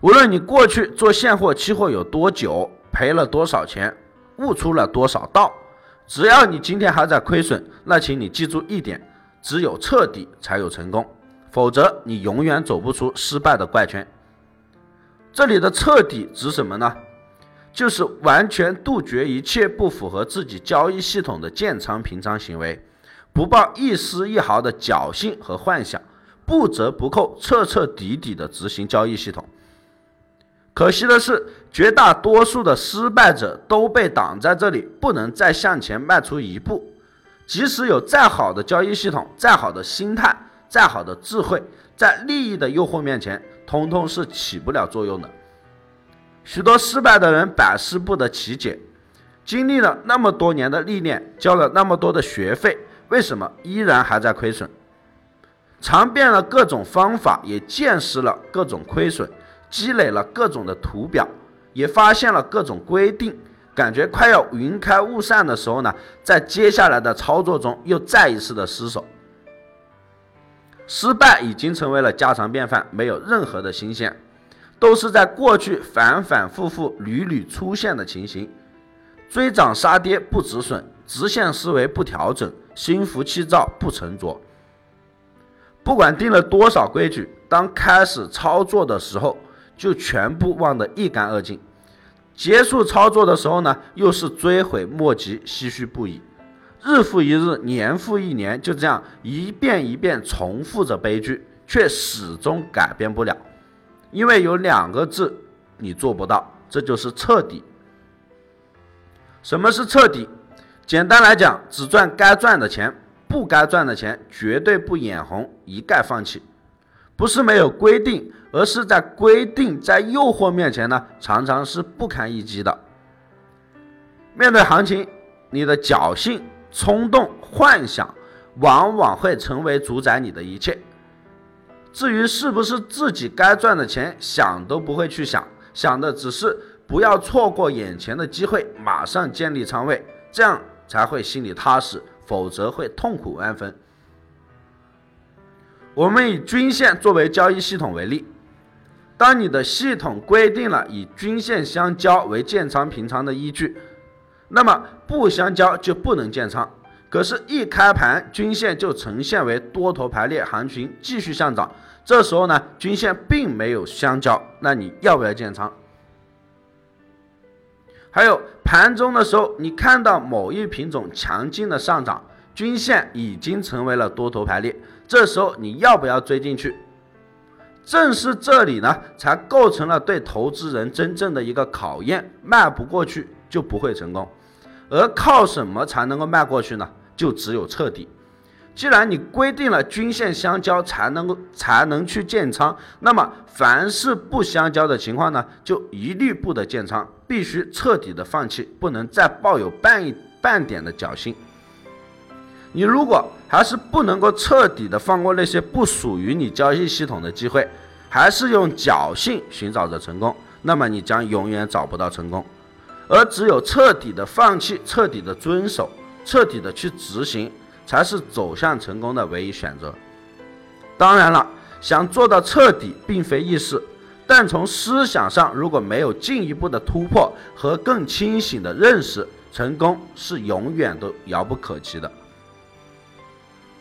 无论你过去做现货、期货有多久，赔了多少钱，悟出了多少道，只要你今天还在亏损，那请你记住一点：只有彻底才有成功，否则你永远走不出失败的怪圈。这里的彻底指什么呢？就是完全杜绝一切不符合自己交易系统的建仓平仓行为，不抱一丝一毫的侥幸和幻想，不折不扣、彻彻底底的执行交易系统。可惜的是，绝大多数的失败者都被挡在这里，不能再向前迈出一步。即使有再好的交易系统、再好的心态、再好的智慧，在利益的诱惑面前，通通是起不了作用的。许多失败的人百思不得其解，经历了那么多年的历练，交了那么多的学费，为什么依然还在亏损？尝遍了各种方法，也见识了各种亏损。积累了各种的图表，也发现了各种规定，感觉快要云开雾散的时候呢，在接下来的操作中又再一次的失手，失败已经成为了家常便饭，没有任何的新鲜，都是在过去反反复复屡屡出现的情形，追涨杀跌不止损，直线思维不调整，心浮气躁不沉着，不管定了多少规矩，当开始操作的时候。就全部忘得一干二净，结束操作的时候呢，又是追悔莫及，唏嘘不已。日复一日，年复一年，就这样一遍一遍重复着悲剧，却始终改变不了。因为有两个字你做不到，这就是彻底。什么是彻底？简单来讲，只赚该赚的钱，不该赚的钱绝对不眼红，一概放弃。不是没有规定，而是在规定在诱惑面前呢，常常是不堪一击的。面对行情，你的侥幸、冲动、幻想，往往会成为主宰你的一切。至于是不是自己该赚的钱，想都不会去想，想的只是不要错过眼前的机会，马上建立仓位，这样才会心里踏实，否则会痛苦万分。我们以均线作为交易系统为例，当你的系统规定了以均线相交为建仓平仓的依据，那么不相交就不能建仓。可是，一开盘均线就呈现为多头排列，行情继续上涨，这时候呢，均线并没有相交，那你要不要建仓？还有盘中的时候，你看到某一品种强劲的上涨。均线已经成为了多头排列，这时候你要不要追进去？正是这里呢，才构成了对投资人真正的一个考验。迈不过去就不会成功，而靠什么才能够迈过去呢？就只有彻底。既然你规定了均线相交才能够才能去建仓，那么凡是不相交的情况呢，就一律不得建仓，必须彻底的放弃，不能再抱有半一半点的侥幸。你如果还是不能够彻底的放过那些不属于你交易系统的机会，还是用侥幸寻找着成功，那么你将永远找不到成功。而只有彻底的放弃、彻底的遵守、彻底的去执行，才是走向成功的唯一选择。当然了，想做到彻底并非易事，但从思想上如果没有进一步的突破和更清醒的认识，成功是永远都遥不可及的。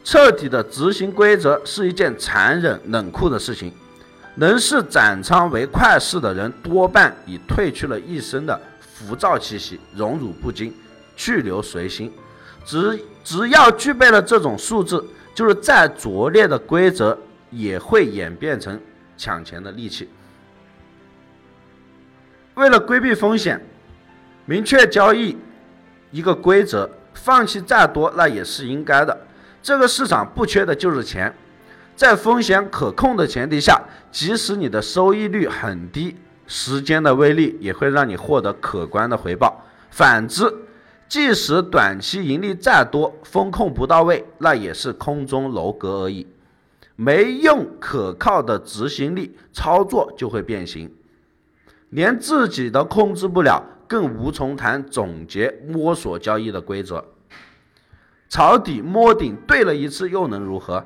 彻底的执行规则是一件残忍冷酷的事情，能视斩仓为快事的人，多半已褪去了一身的浮躁气息，荣辱不惊，去留随心。只只要具备了这种素质，就是再拙劣的规则也会演变成抢钱的利器。为了规避风险，明确交易一个规则，放弃再多那也是应该的。这个市场不缺的就是钱，在风险可控的前提下，即使你的收益率很低，时间的威力也会让你获得可观的回报。反之，即使短期盈利再多，风控不到位，那也是空中楼阁而已。没用可靠的执行力，操作就会变形。连自己都控制不了，更无从谈总结摸索交易的规则。抄底摸顶对了一次又能如何？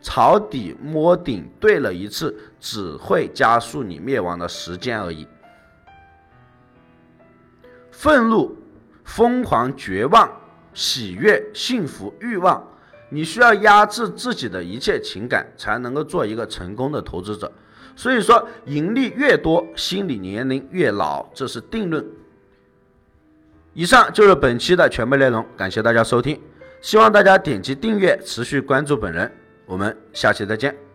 抄底摸顶对了一次，只会加速你灭亡的时间而已。愤怒、疯狂、绝望、喜悦、幸福、欲望，你需要压制自己的一切情感，才能够做一个成功的投资者。所以说，盈利越多，心理年龄越老，这是定论。以上就是本期的全部内容，感谢大家收听，希望大家点击订阅，持续关注本人。我们下期再见。